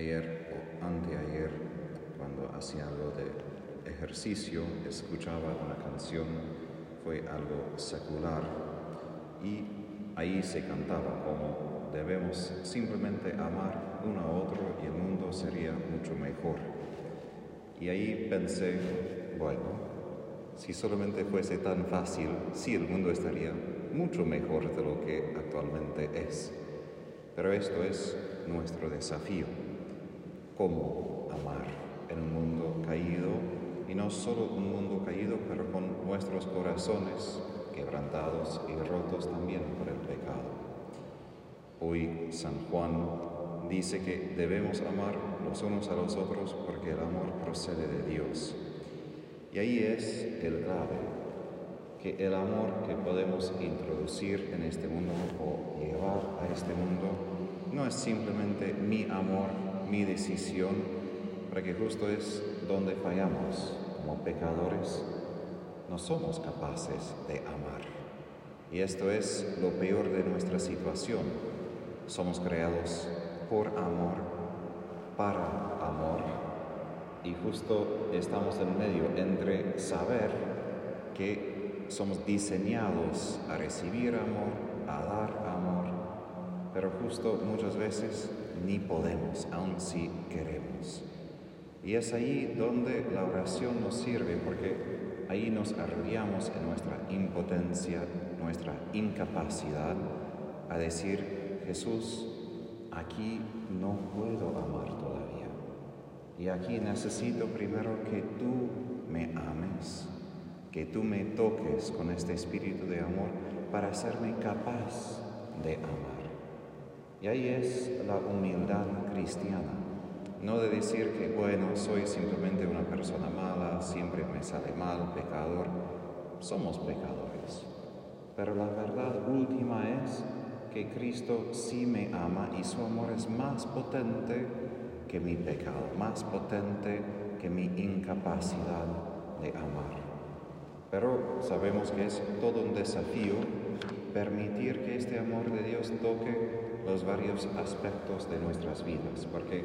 Ayer o anteayer, cuando hacía algo de ejercicio, escuchaba una canción, fue algo secular, y ahí se cantaba como debemos simplemente amar uno a otro y el mundo sería mucho mejor. Y ahí pensé, bueno, si solamente fuese tan fácil, sí el mundo estaría mucho mejor de lo que actualmente es. Pero esto es nuestro desafío, cómo amar en un mundo caído, y no solo un mundo caído, pero con nuestros corazones quebrantados y rotos también por el pecado. Hoy San Juan dice que debemos amar los unos a los otros porque el amor procede de Dios. Y ahí es el grave, que el amor que podemos introducir en este mundo o llevar a este mundo no es simplemente mi amor, mi decisión, porque justo es donde fallamos como pecadores, no somos capaces de amar. Y esto es lo peor de nuestra situación. Somos creados por amor, para amor, y justo estamos en medio entre saber que somos diseñados a recibir amor, a dar amor, pero justo muchas veces ni podemos, aun si queremos. Y es ahí donde la oración nos sirve, porque ahí nos arrodillamos en nuestra impotencia, nuestra incapacidad, a decir, Jesús, aquí no puedo amar todavía. Y aquí necesito primero que tú me ames, que tú me toques con este espíritu de amor para hacerme capaz de amar. Y ahí es la humildad cristiana. No de decir que, bueno, soy simplemente una persona mala, siempre me sale mal, pecador. Somos pecadores. Pero la verdad última es que Cristo sí me ama y su amor es más potente que mi pecado, más potente que mi incapacidad de amar. Pero sabemos que es todo un desafío permitir que este amor de Dios toque los varios aspectos de nuestras vidas, porque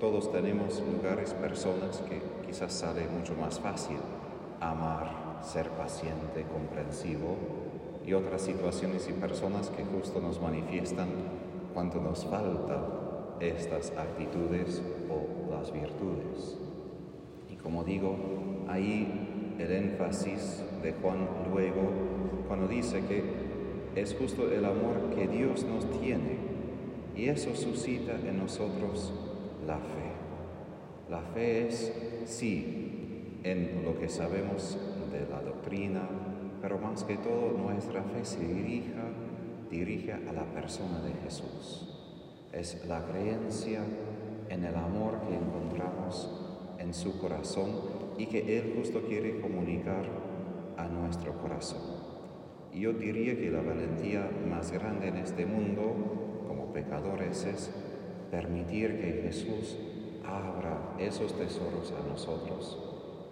todos tenemos lugares, personas que quizás sale mucho más fácil amar, ser paciente, comprensivo, y otras situaciones y personas que justo nos manifiestan cuánto nos falta estas actitudes o las virtudes. Y como digo, ahí el énfasis de Juan luego cuando dice que es justo el amor que Dios nos tiene y eso suscita en nosotros la fe. La fe es, sí, en lo que sabemos de la doctrina, pero más que todo nuestra fe se dirija, dirige a la persona de Jesús es la creencia en el amor que encontramos en su corazón y que Él justo quiere comunicar a nuestro corazón. Yo diría que la valentía más grande en este mundo, como pecadores, es permitir que Jesús abra esos tesoros a nosotros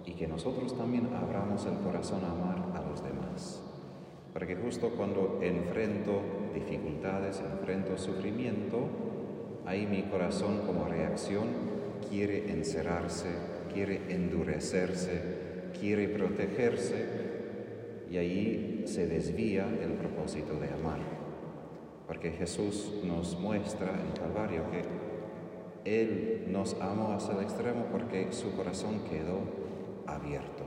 y que nosotros también abramos el corazón a amar a los demás. Porque justo cuando enfrento dificultades, enfrento sufrimiento, ahí mi corazón como reacción quiere encerrarse, quiere endurecerse, quiere protegerse y ahí se desvía el propósito de amar. Porque Jesús nos muestra en Calvario que Él nos amó hasta el extremo porque su corazón quedó abierto.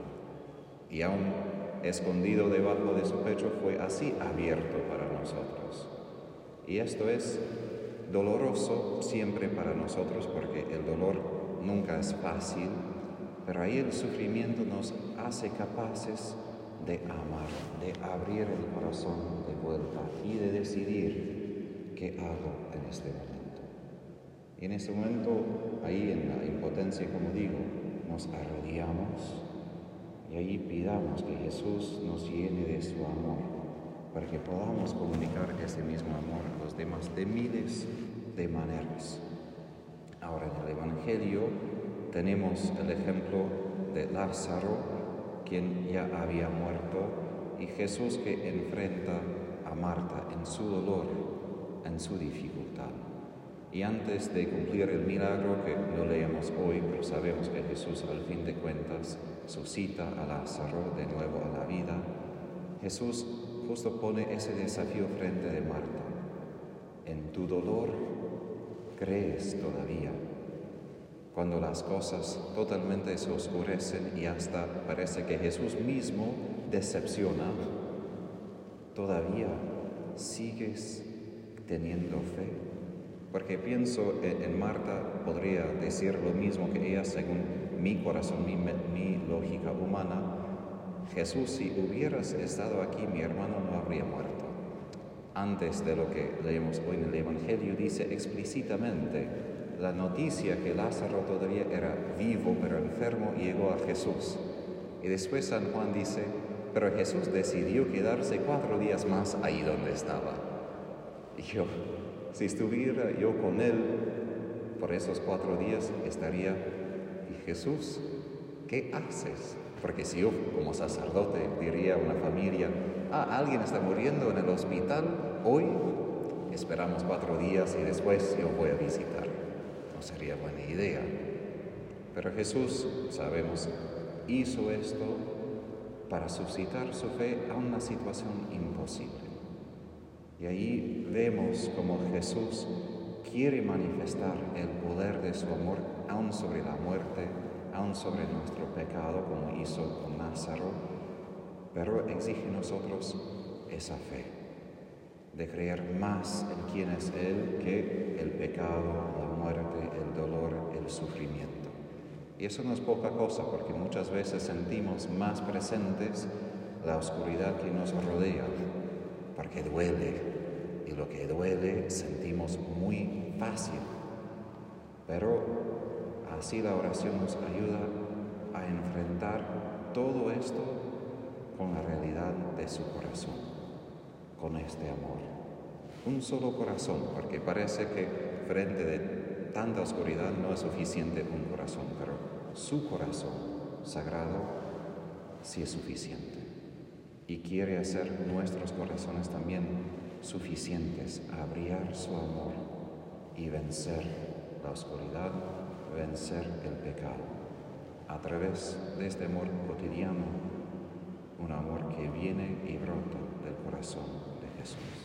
Y aún escondido debajo de su pecho fue así abierto para nosotros. Y esto es doloroso siempre para nosotros porque el dolor nunca es fácil, pero ahí el sufrimiento nos hace capaces de amar, de abrir el corazón de vuelta y de decidir qué hago en este momento. Y en este momento, ahí en la impotencia, como digo, nos arrodillamos y ahí pidamos que Jesús nos llene de su amor para que podamos comunicar ese mismo amor a los demás de miles de maneras. Ahora en el Evangelio tenemos el ejemplo de Lázaro, quien ya había muerto, y Jesús que enfrenta a Marta en su dolor, en su dificultad. Y antes de cumplir el milagro que no leemos hoy, pero sabemos que Jesús al fin de cuentas suscita a Lázaro de nuevo a la vida, Jesús justo pone ese desafío frente de Marta. En tu dolor crees todavía. Cuando las cosas totalmente se oscurecen y hasta parece que Jesús mismo decepciona, todavía sigues teniendo fe. Porque pienso en, Marta, podría decir lo mismo que ella según mi corazón, mi, lógica humana. Jesús, si hubieras estado aquí, mi hermano no habría muerto. Antes de lo que leemos hoy en el Evangelio, dice explícitamente la noticia que Lázaro todavía era vivo pero enfermo llegó a Jesús. Y después San Juan dice, pero Jesús decidió quedarse cuatro días más ahí donde estaba. Y yo, si estuviera yo con él por esos cuatro días, estaría, y Jesús, ¿qué haces? Porque si yo como sacerdote diría a una familia, ah, alguien está muriendo en el hospital, hoy esperamos cuatro días y después yo voy a visitar. No sería buena idea. Pero Jesús, sabemos, hizo esto para suscitar su fe a una situación imposible. Y ahí vemos como Jesús quiere manifestar el poder de su amor aún sobre la muerte, aún sobre nuestro pecado, como hizo con Lázaro, pero exige nosotros esa fe, de creer más en quién es Él que el pecado, la muerte, el dolor, el sufrimiento. Y eso no es poca cosa porque muchas veces sentimos más presentes la oscuridad que nos rodea, porque duele. Y lo que duele sentimos muy fácil. Pero así la oración nos ayuda a enfrentar todo esto con la realidad de su corazón, con este amor. Un solo corazón, porque parece que frente de tanta oscuridad no es suficiente un corazón, pero su corazón sagrado sí es suficiente. Y quiere hacer nuestros corazones también suficientes a brillar su amor y vencer la oscuridad, vencer el pecado, a través de este amor cotidiano, un amor que viene y brota del corazón de Jesús.